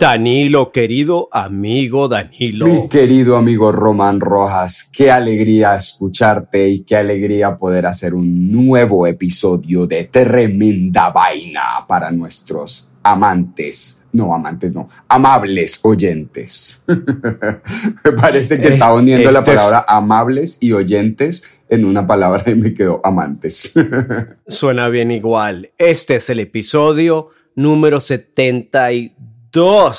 Danilo, querido amigo Danilo. Mi querido amigo Román Rojas, qué alegría escucharte y qué alegría poder hacer un nuevo episodio de Tremenda Vaina para nuestros amantes, no amantes, no, amables oyentes. me parece que Es- estaba uniendo la este es- palabra amables y oyentes en una palabra y me quedó amantes. Suena bien igual. Este es el episodio número 72.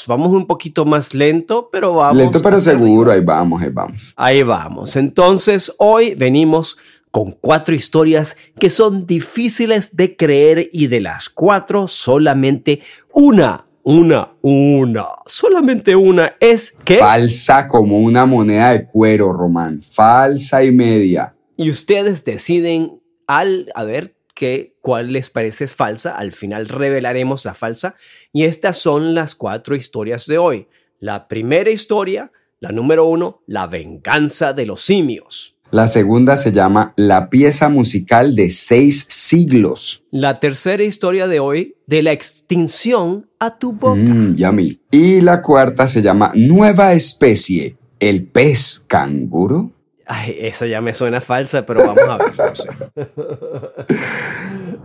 Vamos un poquito más lento, pero vamos. Lento pero seguro, arriba. ahí vamos, ahí vamos. Ahí vamos. Entonces, hoy venimos con cuatro historias que son difíciles de creer y de las cuatro solamente una, una, una, solamente una es que... Falsa como una moneda de cuero, Román. Falsa y media. Y ustedes deciden al a ver qué cuál les parece es falsa. Al final revelaremos la falsa. Y estas son las cuatro historias de hoy. La primera historia, la número uno, la venganza de los simios. La segunda se llama La pieza musical de seis siglos. La tercera historia de hoy, de la extinción a tu boca. Mm, yummy. Y la cuarta se llama Nueva especie, el pez canguro. Ay, esa ya me suena falsa, pero vamos a ver. no sé.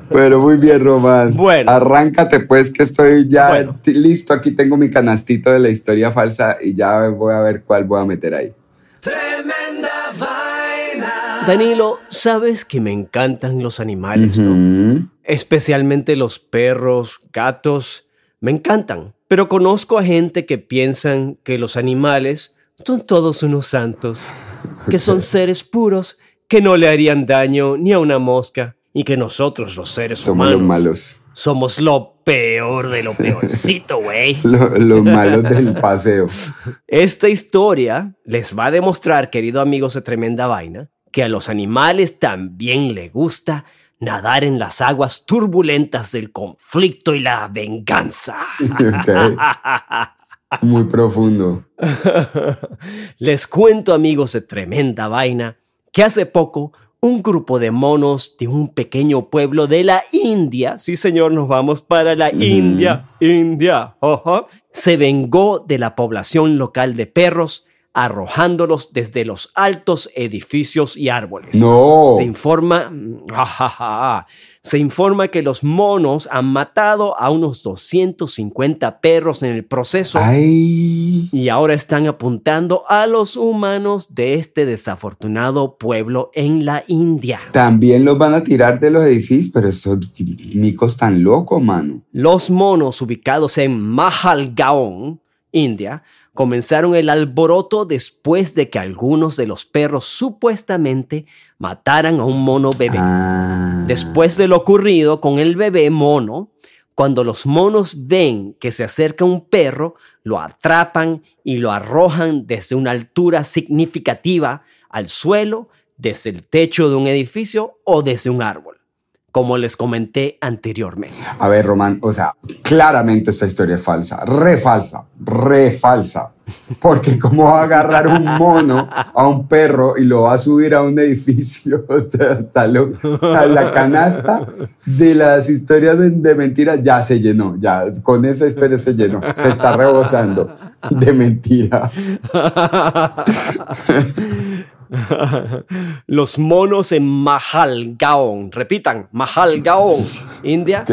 Pero muy bien, Román. Bueno. Arráncate pues que estoy ya Bueno. listo. Aquí tengo mi canastito de la historia falsa y ya voy a ver cuál voy a meter ahí. Tremenda vaina. Danilo, sabes que me encantan los animales, ¿no? Especialmente los perros, gatos, me encantan. Pero conozco a gente que piensan que los animales son todos unos santos, que son seres puros, que no le harían daño ni a una mosca, y que nosotros, los seres somos humanos, los malos. somos lo peor de lo peorcito, güey. Lo- Los malos del paseo. Esta historia les va a demostrar, queridos amigos de Tremenda Vaina, que a los animales también le gusta nadar en las aguas turbulentas del conflicto y la venganza. Ok. Muy profundo. Les cuento, amigos de Tremenda Vaina, que hace poco un grupo de monos de un pequeño pueblo de la India, sí señor, nos vamos para la India, India, ojo, se vengó de la población local de perros, arrojándolos desde los altos edificios y árboles. No. Se informa, ajaja, se informa que los monos han matado a unos 250 perros en el proceso Ay. y ahora están apuntando a los humanos de este desafortunado pueblo en la India. También los van a tirar de los edificios, pero estos micos tan locos, mano. Los monos ubicados en Mahalgaon, India, comenzaron el alboroto después de que algunos de los perros supuestamente mataran a un mono bebé. Ah. Después de lo ocurrido con el bebé mono, cuando los monos ven que se acerca un perro, lo atrapan y lo arrojan desde una altura significativa al suelo, desde el techo de un edificio o desde un árbol, como les comenté anteriormente. A ver, Román, o sea, claramente esta historia es falsa, re falsa, re falsa. Porque cómo va a agarrar un mono a un perro y lo va a subir a un edificio, o sea, hasta lo- la canasta de las historias de, de mentiras ya se llenó, ya con esa historia se llenó, se está rebosando de mentira. Los monos en Mahalgaon, repitan, Mahalgaon, India,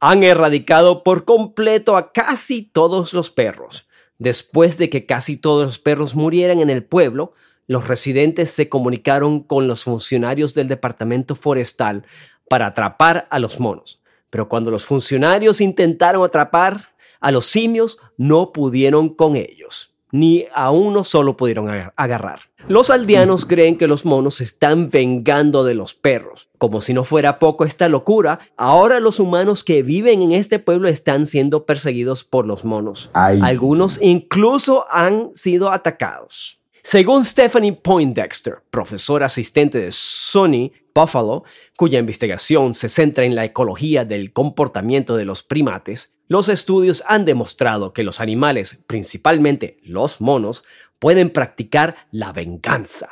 han erradicado por completo a casi todos los perros. Después de que casi todos los perros murieran en el pueblo, los residentes se comunicaron con los funcionarios del departamento forestal para atrapar a los monos. pero cuando los funcionarios intentaron atrapar a los simios, no pudieron con ellos, ni a uno solo pudieron agarrar. Los aldeanos creen que los monos se están vengando de los perros. Como si no fuera poco esta locura, ahora los humanos que viven en este pueblo están siendo perseguidos por los monos. Ay. Algunos incluso han sido atacados. Según Stephanie Poindexter, profesora asistente de Sony Buffalo, cuya investigación se centra en la ecología del comportamiento de los primates, los estudios han demostrado que los animales, principalmente los monos, pueden practicar la venganza.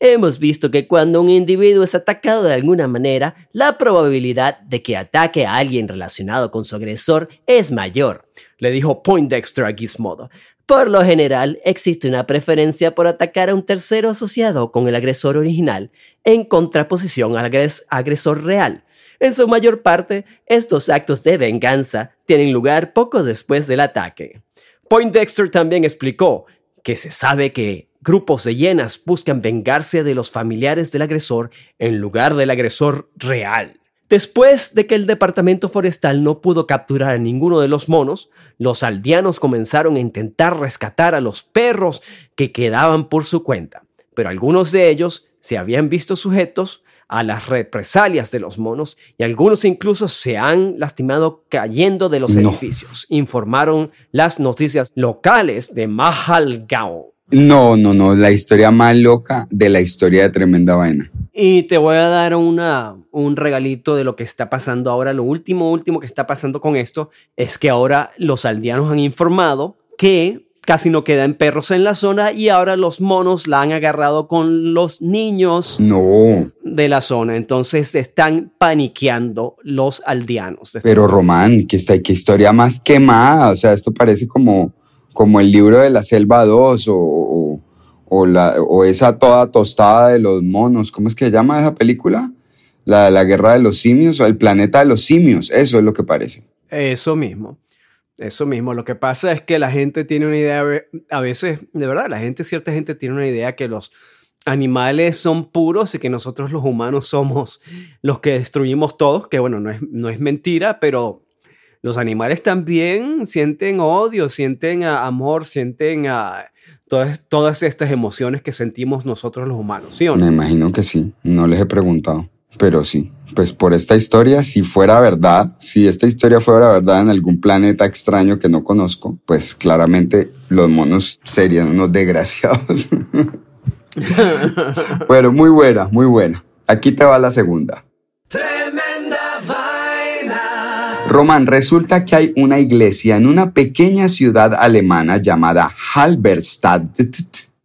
Hemos visto que cuando un individuo es atacado de alguna manera, la probabilidad de que ataque a alguien relacionado con su agresor es mayor, le dijo Poindexter a Gizmodo. Por lo general, existe una preferencia por atacar a un tercero asociado con el agresor original, en contraposición al agresor real. En su mayor parte, estos actos de venganza tienen lugar poco después del ataque. Poindexter también explicó que se sabe que grupos de hienas buscan vengarse de los familiares del agresor en lugar del agresor real. Después de que el departamento forestal no pudo capturar a ninguno de los monos, los aldeanos comenzaron a intentar rescatar a los perros que quedaban por su cuenta, pero algunos de ellos se habían visto sujetos a las represalias de los monos y algunos incluso se han lastimado cayendo de los No. edificios, informaron las noticias locales de Mahalgaon. No, no, no, la historia más loca de la historia de Tremenda Vaina. Y te voy a dar una, un regalito de lo que está pasando ahora. Lo último, último que está pasando con esto es que ahora los aldeanos han informado que casi no quedan perros en la zona y ahora los monos la han agarrado con los niños No, de la zona. Entonces están paniqueando los aldeanos. pero Román, que está, qué historia más quemada. O sea, esto parece como, como el libro de la selva 2 o, o, la, o esa toda tostada de los monos. ¿Cómo es que se llama esa película? La, la guerra de los simios o el planeta de los simios. Eso es lo que parece. Eso mismo. Eso mismo. Lo que pasa es que la gente tiene una idea, a veces, de verdad, la gente, cierta gente tiene una idea que los animales son puros y que nosotros los humanos somos los que destruimos todos, que bueno, no es, no es mentira, pero los animales también sienten odio, sienten ah, amor, sienten ah, todas, todas estas emociones que sentimos nosotros los humanos, ¿sí no? Me imagino que sí. No les he preguntado. Pero sí, pues por esta historia, si fuera verdad, si esta historia fuera verdad en algún planeta extraño que no conozco, pues claramente los monos serían unos desgraciados. bueno, muy buena, muy buena. Aquí te va la segunda. Román, resulta que hay una iglesia en una pequeña ciudad alemana llamada Halberstadt,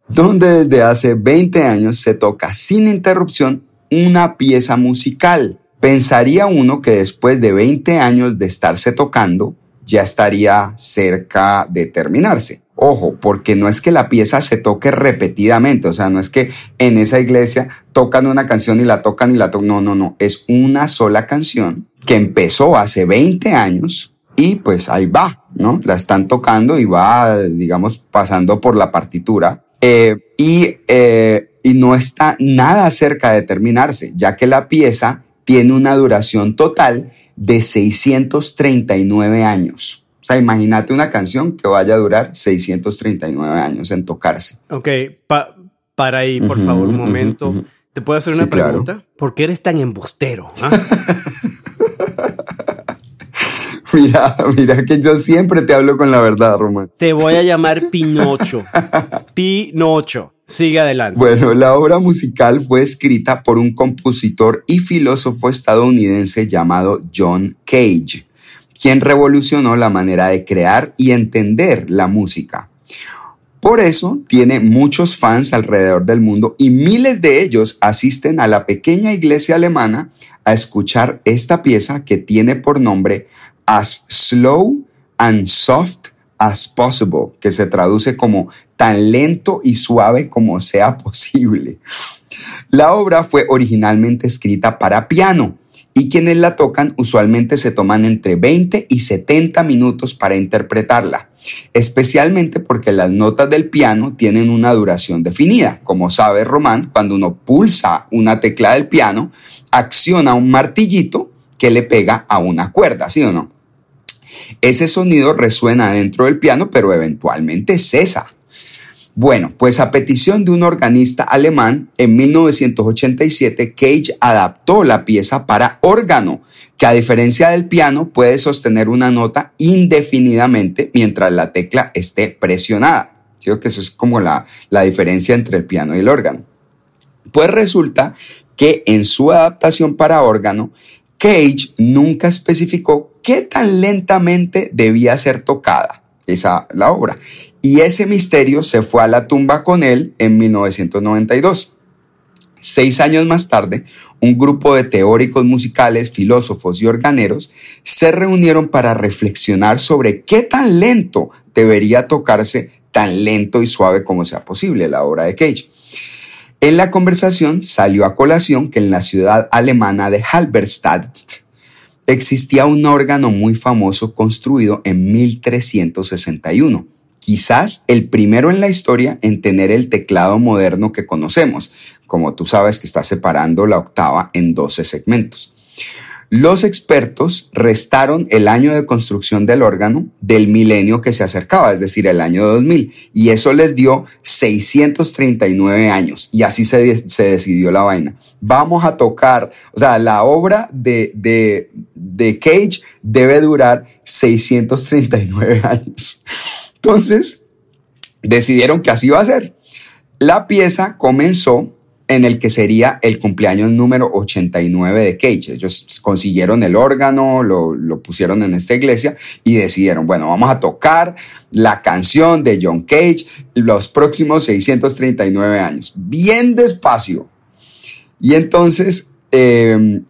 donde desde hace 20 años se toca sin interrupción una pieza musical. Pensaría uno que después de 20 años de estarse tocando, ya estaría cerca de terminarse. Ojo, porque no es que la pieza se toque repetidamente, o sea, no es que en esa iglesia tocan una canción y la tocan y la tocan, no, no, no, es una sola canción que empezó hace 20 años y pues ahí va, ¿no? La están tocando y va, digamos, pasando por la partitura. Eh, y, eh, y no está nada cerca de terminarse, ya que la pieza tiene una duración total de 639 años. O sea, imagínate una canción que vaya a durar 639 años en tocarse. Ok, pa- para ahí, por favor, un momento. ¿Te puedo hacer Sí, una claro. pregunta? ¿Por qué eres tan embustero? ah? Mira, mira que yo siempre te hablo con la verdad, Román. Te voy a llamar Pinocho. Pinocho. Sigue adelante. Bueno, la obra musical fue escrita por un compositor y filósofo estadounidense llamado John Cage, quien revolucionó la manera de crear y entender la música. Por eso tiene muchos fans alrededor del mundo y miles de ellos asisten a la pequeña iglesia alemana a escuchar esta pieza que tiene por nombre As Slow and Soft as Possible, que se traduce como tan lento y suave como sea posible. La obra fue originalmente escrita para piano y quienes la tocan usualmente se toman entre 20 y 70 minutos para interpretarla, especialmente porque las notas del piano tienen una duración definida. Como sabe Román, cuando uno pulsa una tecla del piano, acciona un martillito que le pega a una cuerda, ¿sí o no? Ese sonido resuena dentro del piano, pero eventualmente cesa. Bueno, pues a petición de un organista alemán, en 1987 Cage adaptó la pieza para órgano, que a diferencia del piano puede sostener una nota indefinidamente mientras la tecla esté presionada. Creo que eso es como la, la diferencia entre el piano y el órgano. Pues resulta que en su adaptación para órgano, Cage nunca especificó qué tan lentamente debía ser tocada esa la obra y ese misterio se fue a la tumba con él en 1992. Seis años más tarde, un grupo de teóricos musicales, filósofos y organeros se reunieron para reflexionar sobre qué tan lento debería tocarse, tan lento y suave como sea posible la obra de Cage. En la conversación salió a colación que en la ciudad alemana de Halberstadt existía un órgano muy famoso construido en 1361 quizás el primero en la historia en tener el teclado moderno que conocemos, como tú sabes que está separando la octava en 12 segmentos. Los expertos restaron el año de construcción del órgano del milenio que se acercaba, es decir, el año 2000, y eso les dio 639 años, y así se, decidió la vaina. Vamos a tocar, o sea, la obra de, de, de Cage debe durar 639 años. Entonces, decidieron que así iba a ser. La pieza comenzó en el que sería el cumpleaños número 89 de Cage. Ellos consiguieron el órgano, lo, lo, pusieron en esta iglesia y decidieron, bueno, vamos a tocar la canción de John Cage los próximos 639 años, bien despacio. Y entonces eh,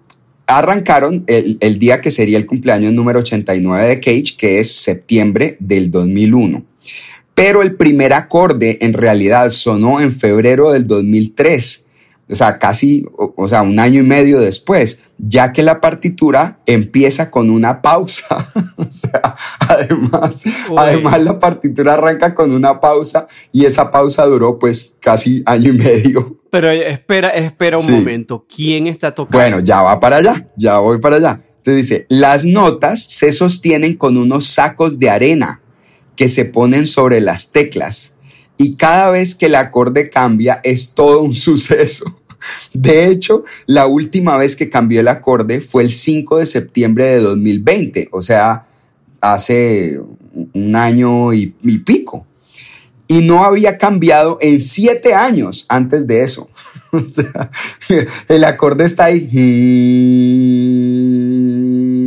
arrancaron el, el, día que sería el cumpleaños número 89 de Cage, que es septiembre del 2001. Pero el primer acorde en realidad sonó en febrero del 2003, o sea, casi, o, sea, un año y medio después, ya que la partitura empieza con una pausa. o sea, además, además la partitura arranca con una pausa y esa pausa duró pues casi año y medio. Pero espera, espera un momento. ¿Quién está tocando? Bueno, ya va para allá, ya voy para allá. Te dice, las notas se sostienen con unos sacos de arena que se ponen sobre las teclas y cada vez que el acorde cambia es todo un suceso. De hecho, la última vez que cambió el acorde fue el 5 de septiembre de 2020, o sea, hace un año y, y pico y no había cambiado en siete años antes de eso. O sea, el acorde está ahí.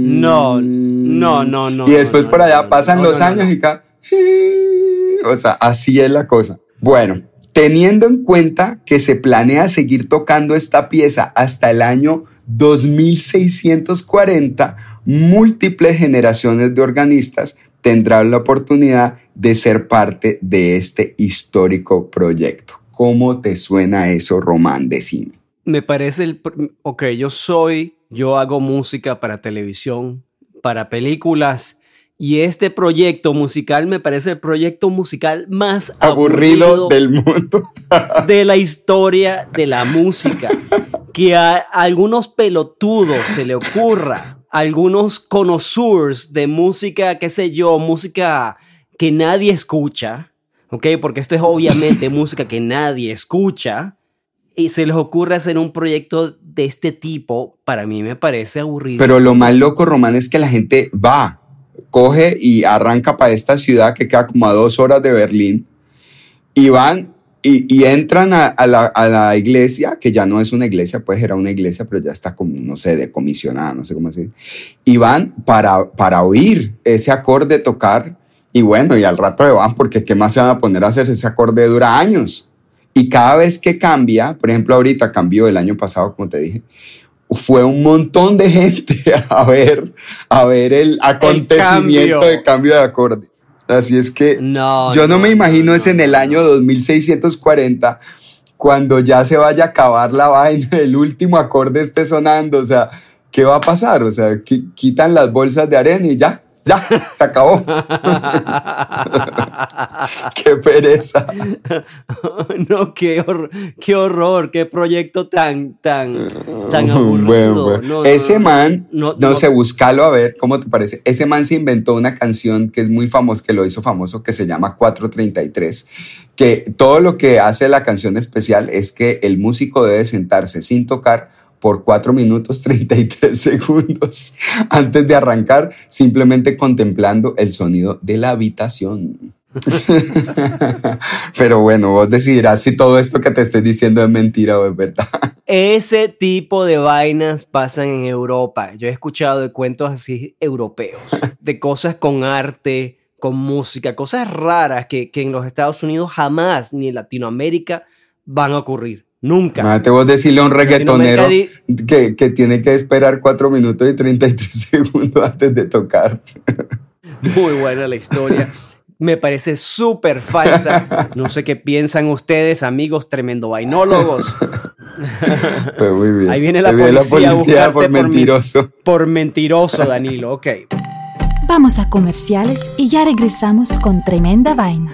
No, no, no, no. Y después no, por allá no, pasan no, los años y cada... O sea, así es la cosa. Bueno, teniendo en cuenta que se planea seguir tocando esta pieza hasta el año 2640, múltiples generaciones de organistas tendrán la oportunidad de ser parte de este histórico proyecto. ¿Cómo te suena eso, Román? Decime. Me parece el... Ok, yo soy, yo hago música para televisión, para películas, y este proyecto musical me parece el proyecto musical más Aburrido aburrido, del mundo. de la historia de la música. Que a algunos pelotudos se le ocurra, algunos connoisseurs de música, qué sé yo, música que nadie escucha, ¿ok? Porque esto es obviamente música que nadie escucha. Y se les ocurre hacer un proyecto de este tipo, para mí me parece aburrido. Pero lo más loco, Román, es que la gente va, coge y arranca para esta ciudad que queda como a dos horas de Berlín y van y, entran a, a, la, a, la, iglesia, que ya no es una iglesia, pues era una iglesia, pero ya está como, no sé, decomisionada, no sé cómo decir. Y van para, para oír ese acorde tocar. Y bueno, y al rato de van, porque ¿qué más se van a poner a hacer? Ese acorde dura años. Y cada vez que cambia, por ejemplo, ahorita cambió el año pasado, como te dije, fue un montón de gente a ver, a ver el acontecimiento cambio. de cambio de acorde. Así es que no, yo no, no me imagino no, es en el año 2640 cuando ya se vaya a acabar la vaina, el último acorde esté sonando, o sea, ¿qué va a pasar? O sea, quitan las bolsas de arena y ya, Ya, se acabó. qué pereza. no, qué, hor- qué horror, qué proyecto tan, tan, tan aburrido. Bueno, bueno. No, no, Ese no, man, no, no- sé, búscalo a ver cómo te parece. Ese man se inventó una canción que es muy famosa, que lo hizo famoso, que se llama 433, que todo lo que hace la canción especial es que el músico debe sentarse sin tocar por 4 minutos 33 segundos antes de arrancar, simplemente contemplando el sonido de la habitación. Pero bueno, vos decidirás si todo esto que te estoy diciendo es mentira o es verdad. Ese tipo de vainas pasan en Europa. Yo he escuchado de cuentos así europeos, de cosas con arte, con música, cosas raras que, que en los Estados Unidos jamás ni en Latinoamérica van a ocurrir. Nunca. Imagínate vos decirle a un reggaetonero que, que tiene que esperar 4 minutos y 33 segundos antes de tocar. Muy buena la historia. Me parece súper falsa. No sé qué piensan ustedes, amigos tremendo vainólogos. Pues muy bien. Ahí viene la Ahí viene policía, a buscarte por men- mentiroso. Por mentiroso, Danilo. Ok. Vamos a comerciales y ya regresamos con tremenda vaina.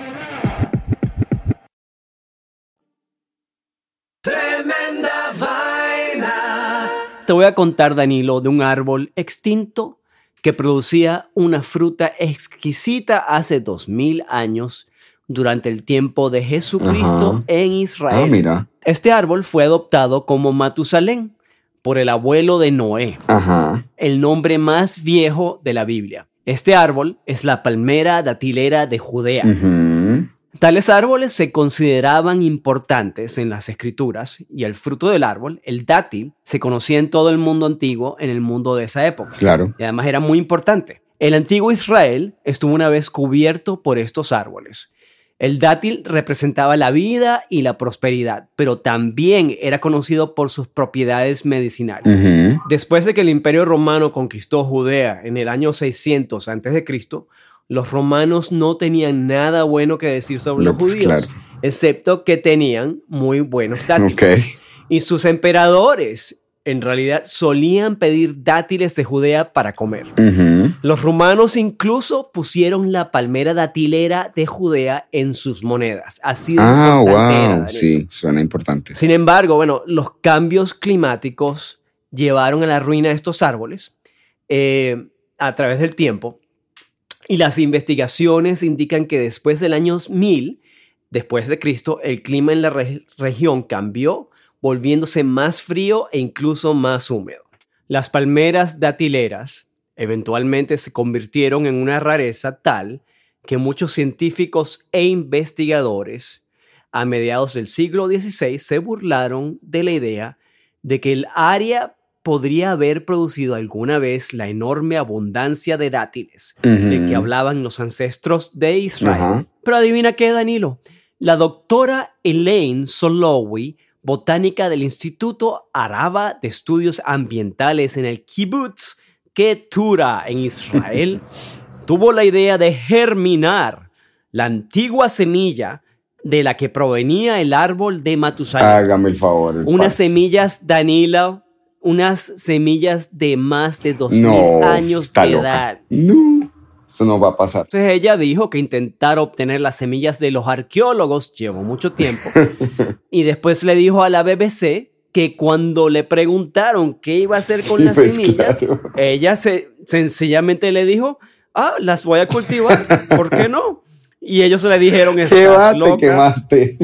Te voy a contar, Danilo, de un árbol extinto que producía una fruta exquisita hace dos mil años durante el tiempo de Jesucristo Ajá. en Ah, Israel. mira. Este árbol fue adoptado como Matusalén por el abuelo de Noé, Ajá. el nombre más viejo de la Biblia. Este árbol es la palmera datilera de Judea. Tales árboles se consideraban importantes en las escrituras y el fruto del árbol, el dátil, se conocía en todo el mundo antiguo en el mundo de esa época. Claro. Y además era muy importante. El antiguo Israel estuvo una vez cubierto por estos árboles. El dátil representaba la vida y la prosperidad, pero también era conocido por sus propiedades medicinales. Después de que el Imperio Romano conquistó Judea en el año 600 a.C., los romanos no tenían nada bueno que decir sobre No, los pues, judíos, claro. excepto que tenían muy buenos dátiles. Y sus emperadores en realidad solían pedir dátiles de Judea para comer. Los romanos incluso pusieron la palmera datilera de Judea en sus monedas. Así de Ah, era, wow. Sí, suena importante. Sin embargo, bueno, los cambios climáticos llevaron a la ruina de estos árboles eh, a través del tiempo y las investigaciones indican que después del año 1000, después de Cristo, el clima en la re- región cambió, volviéndose más frío e incluso más húmedo. Las palmeras datileras eventualmente se convirtieron en una rareza tal que muchos científicos e investigadores a mediados del siglo XVI se burlaron de la idea de que el área podría haber producido alguna vez la enorme abundancia de dátiles de que hablaban los ancestros de Israel. Pero adivina qué, Danilo. La doctora Elaine Solowi, botánica del Instituto Araba de Estudios Ambientales en el Kibbutz Ketura en Israel, tuvo la idea de germinar la antigua semilla de la que provenía el árbol de Matusalén. Hágame el favor. el Unas semillas, Danilo, unas semillas de más de 2000 No, años de edad. No, eso no va a pasar. Entonces ella dijo que intentar obtener las semillas de los arqueólogos llevó mucho tiempo. y después le dijo a la BBC que cuando le preguntaron qué iba a hacer con Sí, las pues, semillas, claro. ella se, sencillamente le dijo, ah, las voy a cultivar, ¿por qué no? Y ellos le dijeron, ¿Qué estás loca. quemaste?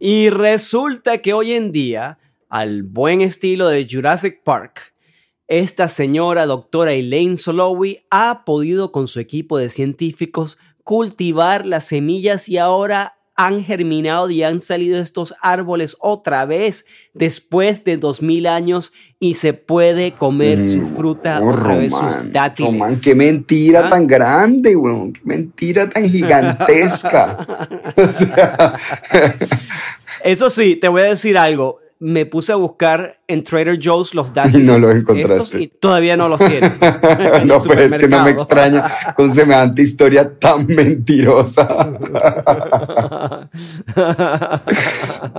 Y resulta que hoy en día, al buen estilo de Jurassic Park, esta señora doctora Elaine Solowi ha podido con su equipo de científicos cultivar las semillas y ahora han germinado y han salido estos árboles otra vez después de 2000 años y se puede comer su fruta Oh, otra vez, Román, sus dátiles. Román, qué mentira ¿Ah? tan grande, weón. Qué mentira tan gigantesca. o sea, Eso sí, te voy a decir algo. Me puse a buscar en Trader Joe's los. Y no los encontraste. y todavía no los tienen. no, pero es que no me extraña con semejante historia tan mentirosa.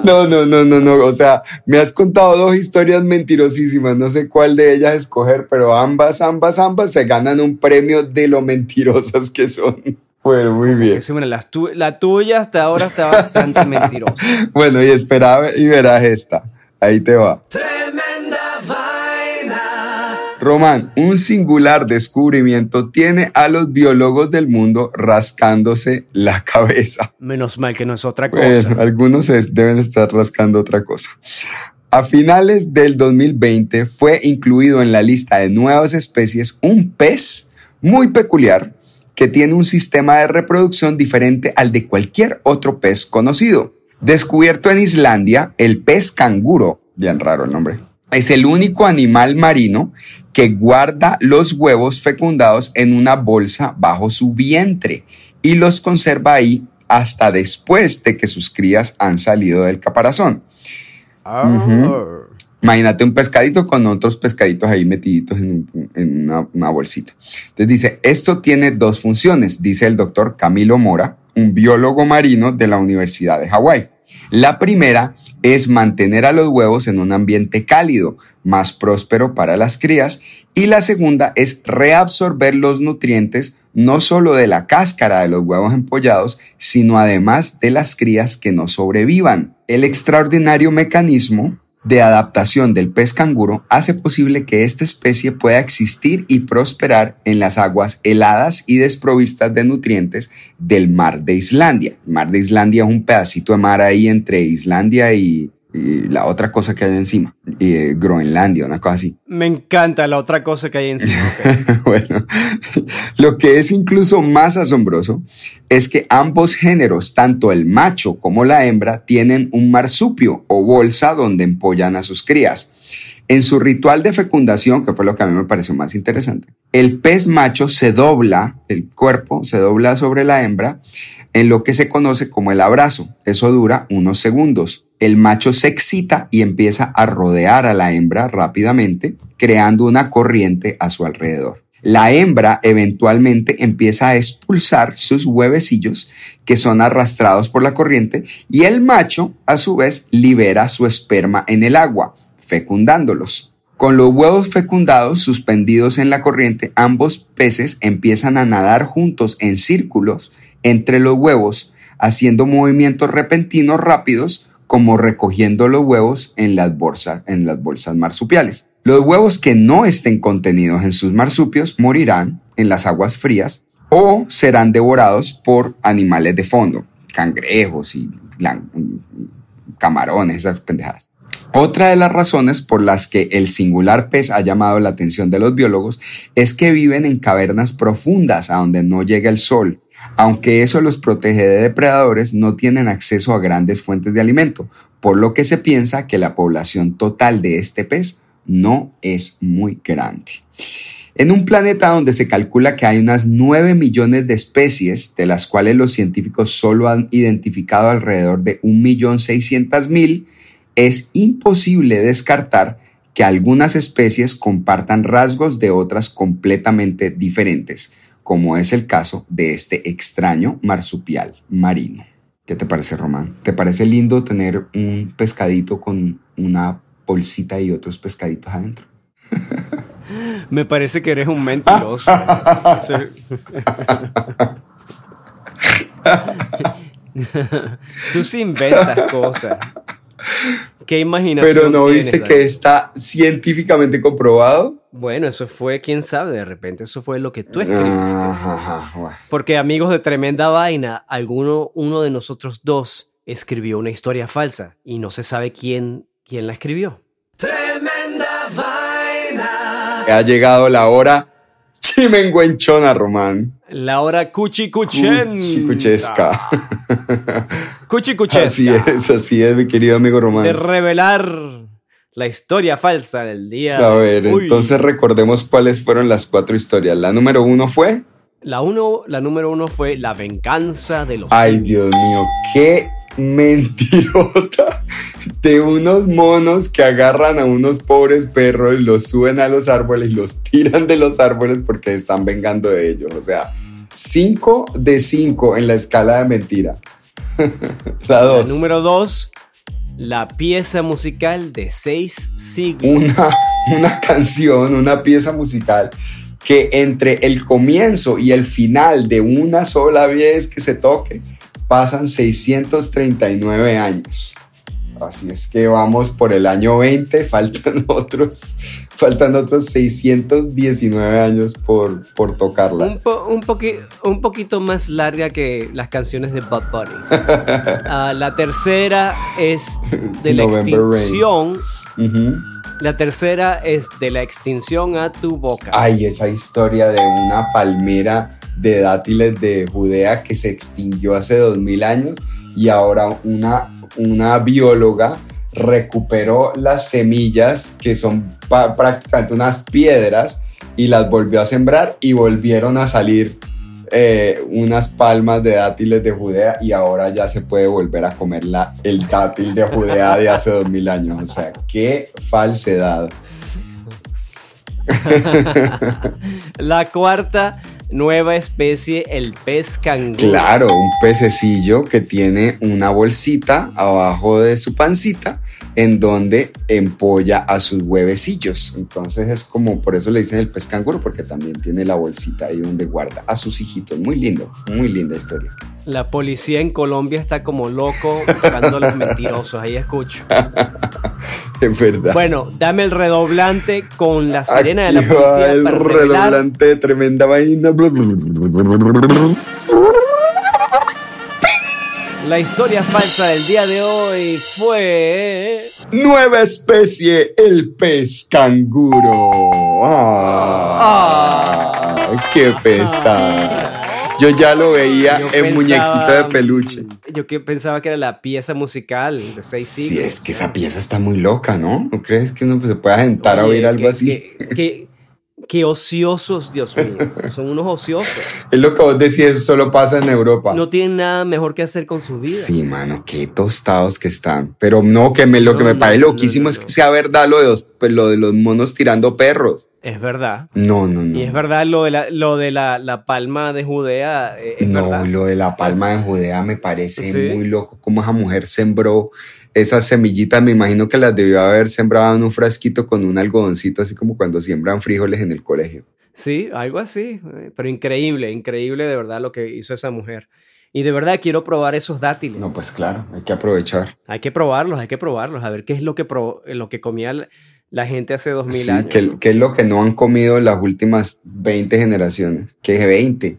No, no, no, no, no. O sea, me has contado dos historias mentirosísimas. No sé cuál de ellas escoger, pero ambas, ambas, ambas se ganan un premio de lo mentirosas que son. Bueno, muy bien. Sí, bueno, las tu- la tuya hasta ahora está bastante mentirosa. Bueno, y espera y verás esta. Ahí te va. Tremenda vaina. Román, un singular descubrimiento tiene a los biólogos del mundo rascándose la cabeza. Menos mal que no es otra cosa. Bueno, algunos es- deben estar rascando otra cosa. A finales del 2020 fue incluido en la lista de nuevas especies un pez muy peculiar que tiene un sistema de reproducción diferente al de cualquier otro pez conocido. Descubierto en Islandia, el pez canguro, bien raro el nombre, es el único animal marino que guarda los huevos fecundados en una bolsa bajo su vientre y los conserva ahí hasta después de que sus crías han salido del caparazón. Ujú. Imagínate un pescadito con otros pescaditos ahí metiditos en, un- en una, una bolsita. Entonces dice, esto tiene dos funciones, dice el doctor Camilo Mora, un biólogo marino de la Universidad de Hawái. La primera es mantener a los huevos en un ambiente cálido, más próspero para las crías, y la segunda es reabsorber los nutrientes no solo de la cáscara de los huevos empollados, sino además de las crías que no sobrevivan. El extraordinario mecanismo de adaptación del pez canguro hace posible que esta especie pueda existir y prosperar en las aguas heladas y desprovistas de nutrientes del mar de Islandia. Mar de Islandia es un pedacito de mar ahí entre Islandia y, y la otra cosa que hay encima, eh, Groenlandia, una cosa así. Me encanta la otra cosa que hay encima. bueno, lo que es incluso más asombroso es que ambos géneros, tanto el macho como la hembra, tienen un marsupio o bolsa donde empollan a sus crías. En su ritual de fecundación, que fue lo que a mí me pareció más interesante, el pez macho se dobla, el cuerpo se dobla sobre la hembra en lo que se conoce como el abrazo. Eso dura unos segundos. El macho se excita y empieza a rodear a la hembra rápidamente, creando una corriente a su alrededor. La hembra eventualmente empieza a expulsar sus huevecillos que son arrastrados por la corriente y el macho a su vez libera su esperma en el agua, fecundándolos. Con los huevos fecundados suspendidos en la corriente, ambos peces empiezan a nadar juntos en círculos entre los huevos, haciendo movimientos repentinos rápidos como recogiendo los huevos en las bolsas, en las bolsas marsupiales. Los huevos que no estén contenidos en sus marsupios morirán en las aguas frías o serán devorados por animales de fondo, cangrejos y camarones, esas pendejadas. Otra de las razones por las que el singular pez ha llamado la atención de los biólogos es que viven en cavernas profundas a donde no llega el sol. Aunque eso los protege de depredadores, no tienen acceso a grandes fuentes de alimento, por lo que se piensa que la población total de este pez no es muy grande. En un planeta donde se calcula que hay unas 9 millones de especies, de las cuales los científicos solo han identificado alrededor de 1.600.000, es imposible descartar que algunas especies compartan rasgos de otras completamente diferentes, como es el caso de este extraño marsupial marino. ¿Qué te parece, Román? ¿Te parece lindo tener un pescadito con una bolsita y otros pescaditos adentro? Me parece que eres un mentiroso. Tú sí inventas cosas. ¿Qué imaginación Pero no tienes, viste que está científicamente comprobado. Bueno, eso fue, quién sabe, de repente eso fue lo que tú escribiste. Ajá, ajá, bueno. Porque amigos de tremenda vaina, alguno, uno de nosotros dos escribió una historia falsa y no se sabe quién, quién la escribió. Tremenda vaina. Ha llegado la hora chimenguenchona, Román. La hora cuchicuchen. Chicuchesca. Cuchicuchesca. Así es, así es, mi querido amigo De Román. revelar la historia falsa del día. A ver, Uy. entonces recordemos cuáles fueron las cuatro historias. La número uno fue. La, uno, la número uno fue La venganza de los Ay, Dios mío, qué mentirota de unos monos que agarran a unos pobres perros, los suben a los árboles y los tiran de los árboles porque están vengando de ellos. O sea, 5 de 5 en la escala de mentira. la La 2. número dos, la pieza musical de seis siglos. Una, una canción, una pieza musical que entre el comienzo y el final de una sola vez que se toque pasan 639 años. Así es que vamos por el año 20, faltan otros, faltan otros 619 años por, por tocarla. Un, po- un, poqui- un poquito más larga que las canciones de Bud Bunny. Ah, la tercera es de la November extinción. La tercera es de la extinción a tu boca. Ay, esa historia de una palmera de dátiles de Judea que se extinguió hace dos mil años y ahora una, una bióloga recuperó las semillas que son prácticamente unas piedras y las volvió a sembrar y volvieron a salir eh, unas palmas de dátiles de Judea y ahora ya se puede volver a comer la, el dátil de Judea de hace dos mil años. O sea, qué falsedad. La cuarta nueva especie, el pez canguro. Claro, un pececillo que tiene una bolsita abajo de su pancita en donde empolla a sus huevecillos. Entonces es como, por eso le dicen el pez canguro, porque también tiene la bolsita ahí donde guarda a sus hijitos. Muy lindo, muy linda historia. La policía en Colombia está como loco buscando a los mentirosos. Ahí escucho. Es verdad. Bueno, dame el redoblante con la sirena de la va policía el para revelar redoblante de tremenda vaina. la historia falsa del día de hoy. Fue Nueva especie, el pez canguro. Ah, qué pesado. Yo ya lo veía Yo en pensaba- muñequito de peluche. Yo que pensaba que era la pieza musical de seis Sí, siglos. es que esa pieza está muy loca, ¿no? ¿No crees que uno pues, se pueda sentar a Oye, oír algo así? Qué, qué- qué ociosos, Dios mío. Son unos ociosos. Es lo que vos decís, eso solo pasa en Europa. No tienen nada mejor que hacer con su vida. Sí, mano, qué tostados que están. Pero no, que me, lo que me no, parece no, loquísimo es que sea verdad lo de, los, pues, lo de los monos tirando perros. Es verdad. No, no, no. Y es verdad lo de la, lo de la, la palma de Judea. eh, Es no, verdad. lo de la palma de Judea me parece Sí. muy loco. Cómo esa mujer sembró esas semillitas. Me imagino que las debió haber sembrado en un frasquito con un algodoncito, así como cuando siembran frijoles en el colegio. Sí, algo así. eh, Pero increíble, increíble de verdad lo que hizo esa mujer. Y de verdad quiero probar esos dátiles. No, pues claro, hay que aprovechar. Hay que probarlos, hay que probarlos. A ver qué es lo que, lo que comía la, gente hace dos mil Sí, años. que, que es lo que no han comido las últimas 20 generaciones. Que 20,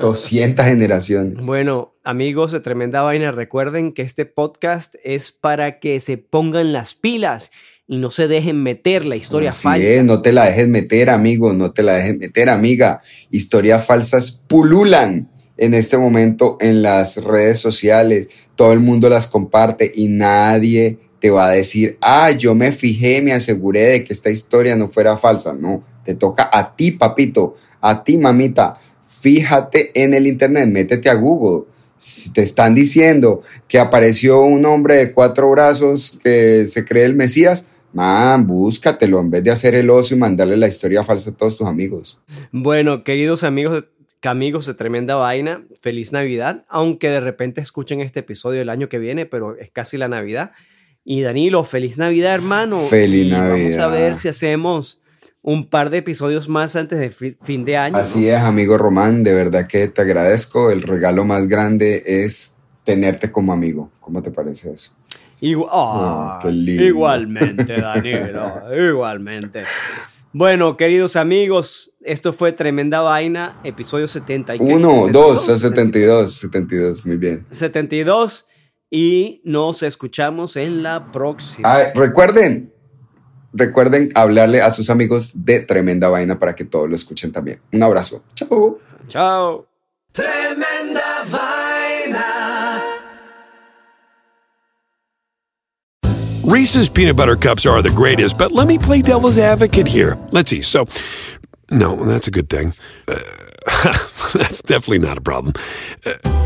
200 generaciones. Bueno, amigos de Tremenda Vaina, recuerden que este podcast es para que se pongan las pilas y no se dejen meter la historia Así falsa. es, no te la dejes meter, amigo, no te la dejes meter, amiga. Historias falsas pululan en este momento en las redes sociales. Todo el mundo las comparte y nadie te va a decir, ah, yo me fijé, me aseguré de que esta historia no fuera falsa. No, Te toca a ti, papito, a ti, mamita. Fíjate en el internet, métete a Google. Si te están diciendo que apareció un hombre de cuatro brazos que se cree el Mesías, man, búscatelo en vez de hacer el oso y mandarle la historia falsa a todos tus amigos. Bueno, queridos amigos, amigos de Tremenda Vaina, feliz Navidad, aunque de repente escuchen este episodio el año que viene, pero es casi la Navidad. Y Danilo, feliz Navidad, hermano. Feliz Y Navidad. Vamos a ver si hacemos un par de episodios más antes de fi- fin de año. Así es, amigo Román, de verdad que te agradezco. El regalo más grande es tenerte como amigo. ¿Cómo te parece eso? Igu- Oh, Ah, qué lindo. igualmente, Danilo, igualmente. Bueno, queridos amigos, esto fue Tremenda Vaina, episodio 70. y qué? Uno, 72, dos, a 72, 72, muy bien. 72 y nos escuchamos en la próxima. Ah, recuerden, recuerden hablarle a sus amigos de Tremenda Vaina para que todos lo escuchen también. Un abrazo. Chao. Chao. Tremenda vaina. Reese's peanut butter cups are the greatest, but let me play devil's advocate here. Let's see. So, no, that's a good thing. Uh, that's definitely not a problem. Uh,